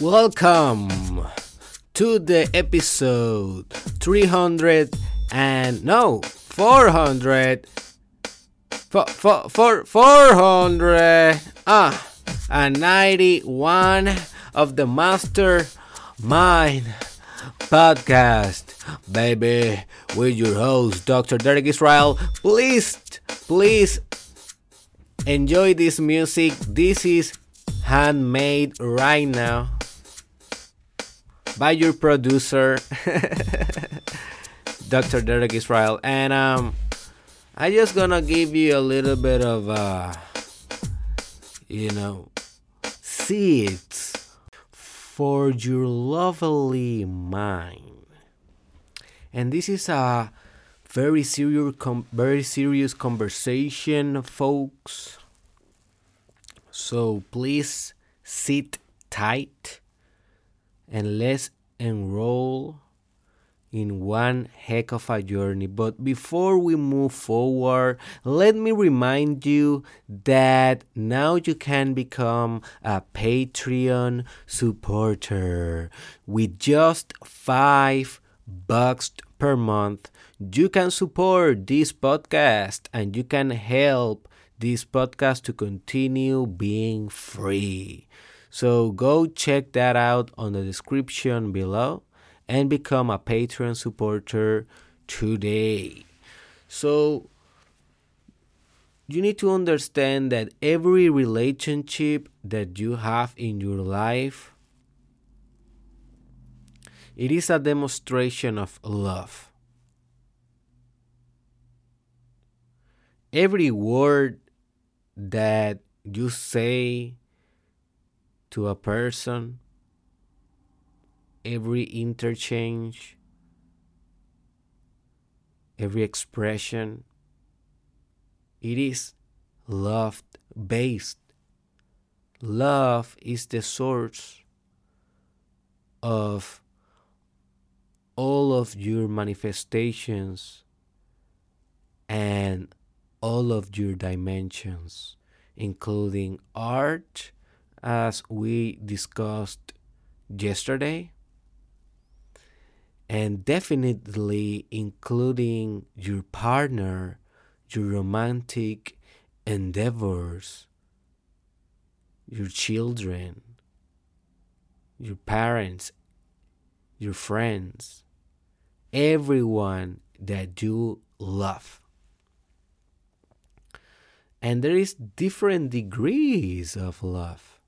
Welcome to the episode 300 and no 400 for, for, for 400 ah and 91 of the Master Mind podcast. Baby with your host Dr. Derek Israel. Please please enjoy this music. This is handmade right now by your producer Dr. Derek Israel. And um I just gonna give you a little bit of uh you know seeds for your lovely mind. And this is a very serious very serious conversation folks. So please sit tight and let's enroll in one heck of a journey. But before we move forward, let me remind you that now you can become a Patreon supporter with just five bucks per month. You can support this podcast and you can help this podcast to continue being free. So go check that out on the description below and become a Patreon supporter today. So you need to understand that every relationship that you have in your life it is a demonstration of love. Every word that you say to a person, every interchange, every expression, it is love based. Love is the source of all of your manifestations and all of your dimensions, including art, as we discussed yesterday, and definitely including your partner, your romantic endeavors, your children, your parents, your friends, everyone that you love. And there is different degrees of love.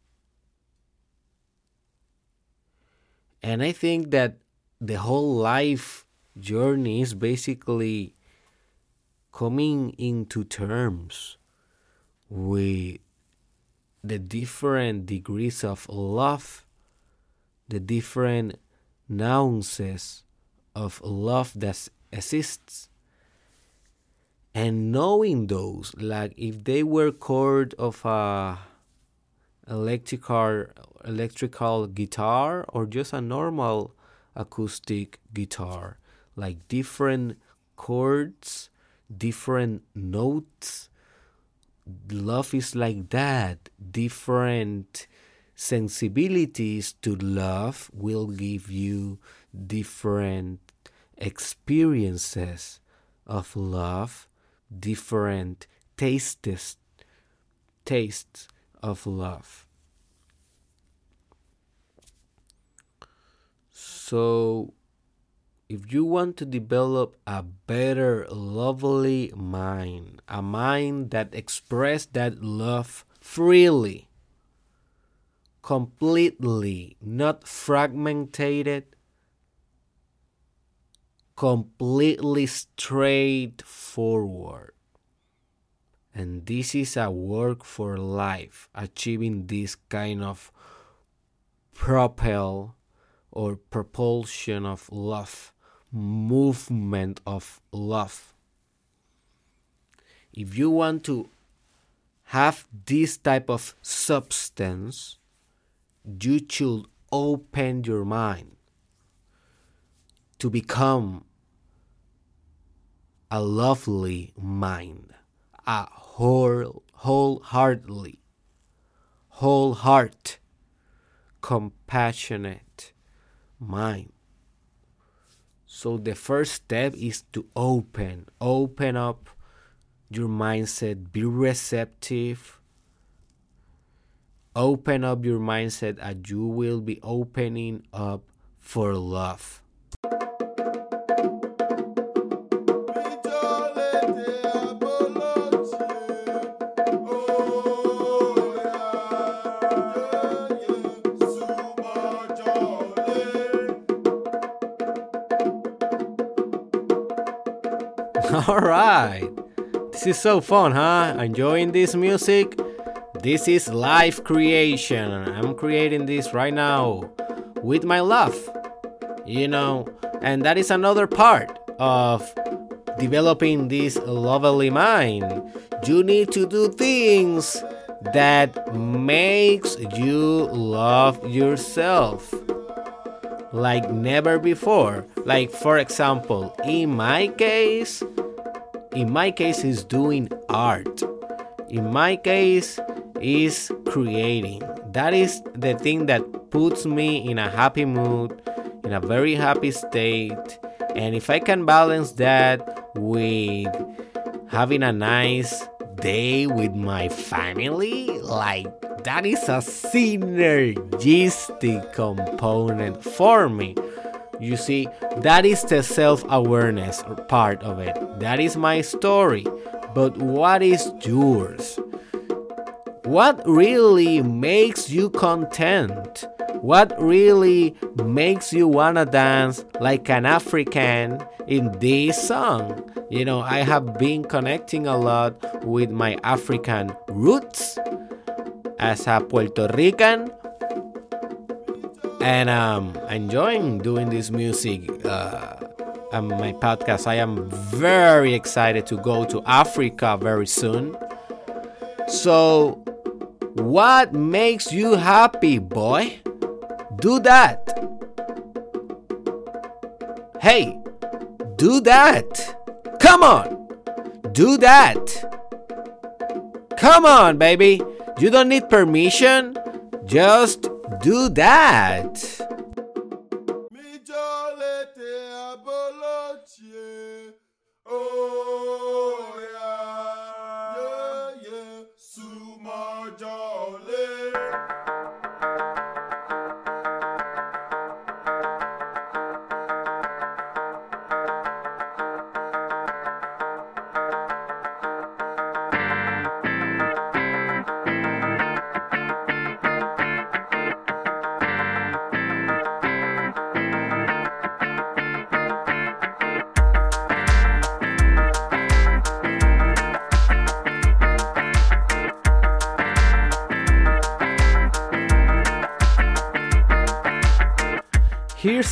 And I think that the whole life journey is basically coming into terms with the different degrees of love, the different nuances of love that exists. And knowing those, like if they were chord of a electrical electrical guitar or just a normal acoustic guitar. Like different chords different notes. Love is like that. Different sensibilities to love will give you different experiences of love different tastes tastes of love. So, if you want to develop a better, lovely mind, a mind that expresses that love freely, completely, not fragmented, completely straightforward and this is a work for life, achieving this kind of propel or propulsion of love, movement of love. If you want to have this type of substance, you should open your mind to become a lovely mind a whole wholeheartedly whole heart compassionate mind. So the first step is to open, open up your mindset, be receptive. Open up your mindset and you will be opening up for love. This is so fun, huh? Enjoying this music? This is live creation. I'm creating this right now with my love. You know, and that is another part of developing this lovely mind. You need to do things that makes you love yourself like never before. Like for example, in my case, in my case is doing art. In my case is creating. That is the thing that puts me in a happy mood, in a very happy state. And if I can balance that with having a nice day with my family, like that is a synergistic component for me. You see, that is the self awareness part of it. That is my story. But what is yours? What really makes you content? What really makes you wanna dance like an African in this song? You know, I have been connecting a lot with my African roots as a Puerto Rican and um, enjoying doing this music uh, on my podcast. I am very excited to go to Africa very soon. So, what makes you happy, boy? Do that. Hey, do that. Come on, do that. Come on, baby. You don't need permission. Just do that.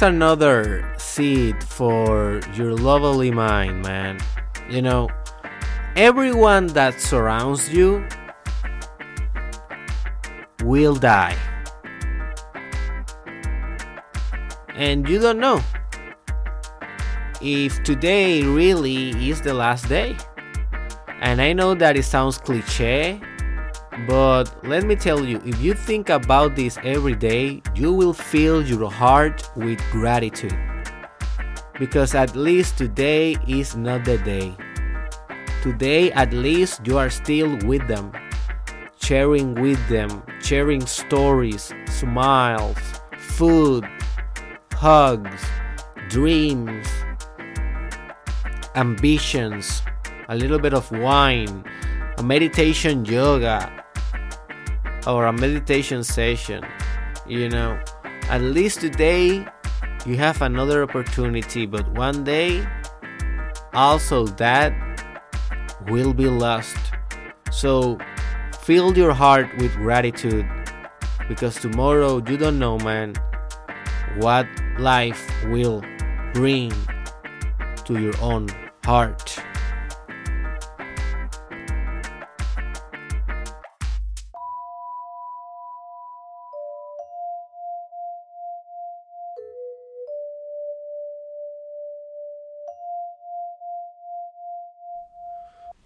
Another seed for your lovely mind, man. You know, everyone that surrounds you will die. And you don't know if today really is the last day. And I know that it sounds cliche, but let me tell you, if you think about this every day, you will fill your heart with gratitude. Because at least today is not the day. Today, at least, you are still with them, sharing with them, sharing stories, smiles, food, hugs, dreams, ambitions, a little bit of wine, a meditation yoga, or a meditation session. You know, at least today you have another opportunity, but one day also that will be lost. So fill your heart with gratitude because tomorrow you don't know, man, what life will bring to your own heart.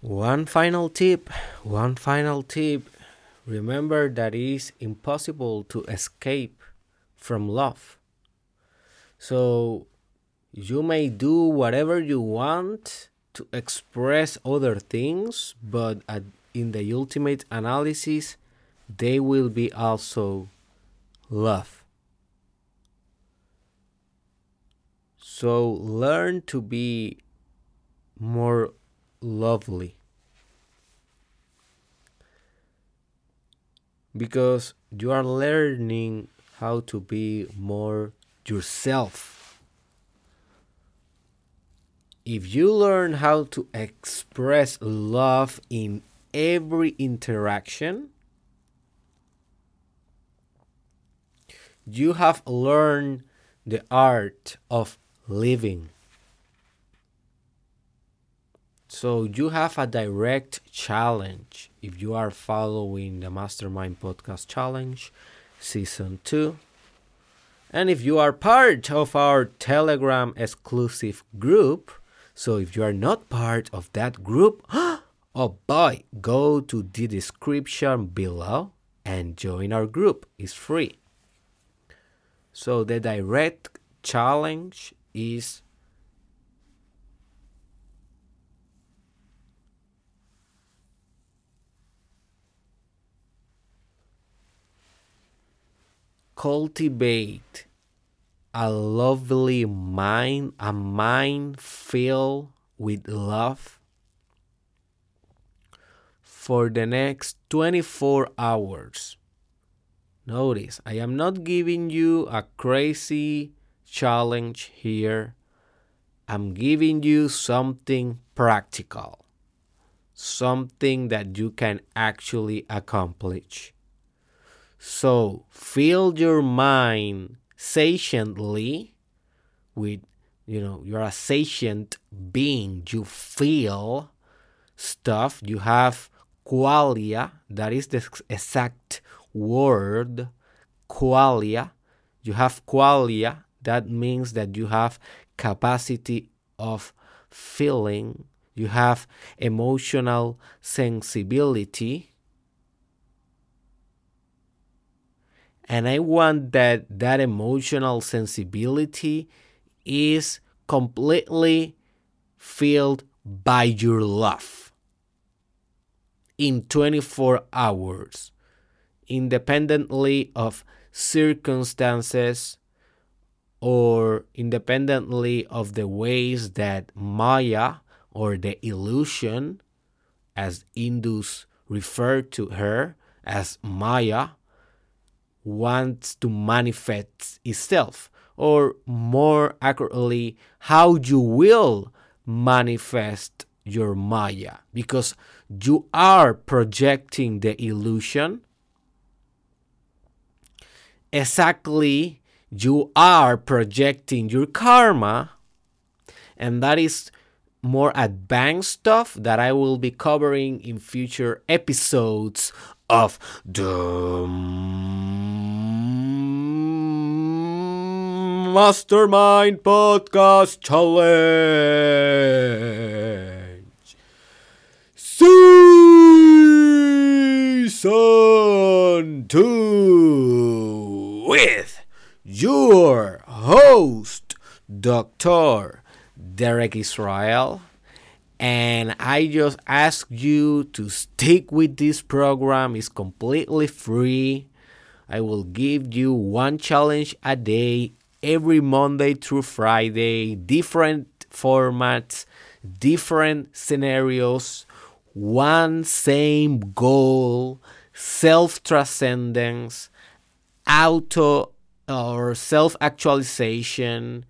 One final tip, one final tip. Remember that it is impossible to escape from love. So you may do whatever you want to express other things, but at, in the ultimate analysis, they will be also love. So learn to be more lovely. Because you are learning how to be more yourself. If you learn how to express love in every interaction, you have learned the art of living. So you have a direct challenge if you are following the Mastermind Podcast Challenge Season 2. And if you are part of our Telegram exclusive group, so if you are not part of that group, oh boy, go to the description below and join our group. It's free. So the direct challenge is cultivate a lovely mind, a mind filled with love for the next 24 hours. Notice, I am not giving you a crazy challenge here. I'm giving you something practical, something that you can actually accomplish. So fill your mind satiently with, you know, you're a satient being. You feel stuff. You have qualia, that is the exact word qualia. You have qualia, that means that you have capacity of feeling, you have emotional sensibility. And I want that that emotional sensibility is completely filled by your love in 24 hours independently of circumstances or independently of the ways that Maya or the illusion, as Hindus refer to her as Maya, wants to manifest itself, or more accurately, how you will manifest your Maya, because you are projecting the illusion. Exactly you are projecting your karma. And that is more advanced stuff that I will be covering in future episodes of the Mastermind Podcast Challenge. Season 2 with your host, Dr. Derek Israel. And I just ask you to stick with this program. It's completely free. I will give you one challenge a day every Monday through Friday, different formats, different scenarios, one same goal, self transcendence, auto or self actualization,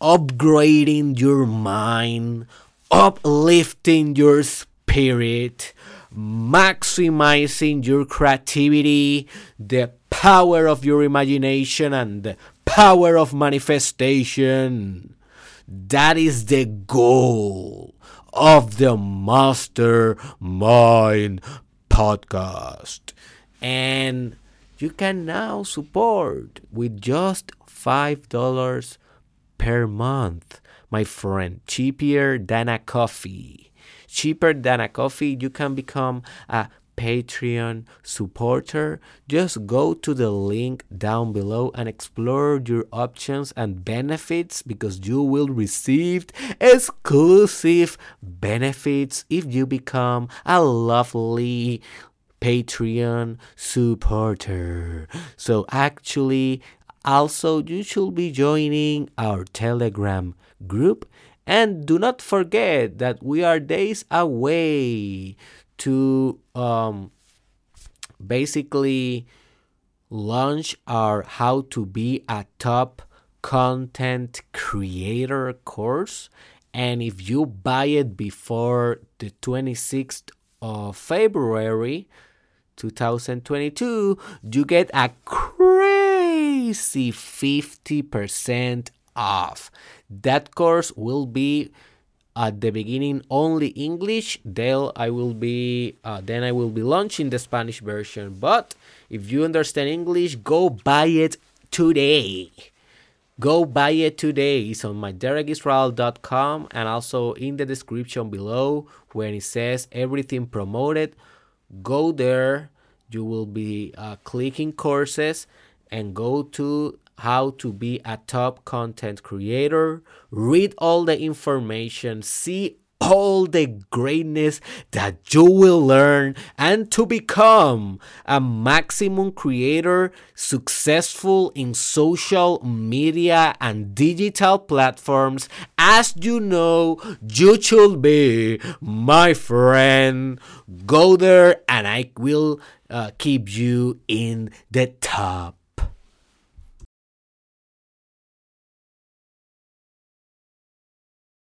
upgrading your mind, uplifting your spirit, maximizing your creativity, the power of your imagination, and the power of manifestation. That is the goal of the Mastermind podcast. And you can now support with just $5 per month, my friend, cheaper than a coffee. Cheaper than a coffee, you can become a Patreon supporter, just go to the link down below and explore your options and benefits because you will receive exclusive benefits if you become a lovely Patreon supporter. So, actually, also, you should be joining our Telegram group. And do not forget that we are days away to um, basically launch our How to Be a Top Content Creator course. And if you buy it before the 26th of February 2022, you get a crazy 50% off. That course will be at the beginning only English. Then I will be uh, then I will be launching the Spanish version. But if you understand English, go buy it today. Go buy it today. It's on my derekisrael.com and also in the description below when it says everything promoted. Go there. You will be uh, clicking courses and go to how to be a top content creator. Read all the information, see all the greatness that you will learn and to become a maximum creator successful in social media and digital platforms as you know you should be my friend go there and i will uh, keep you in the top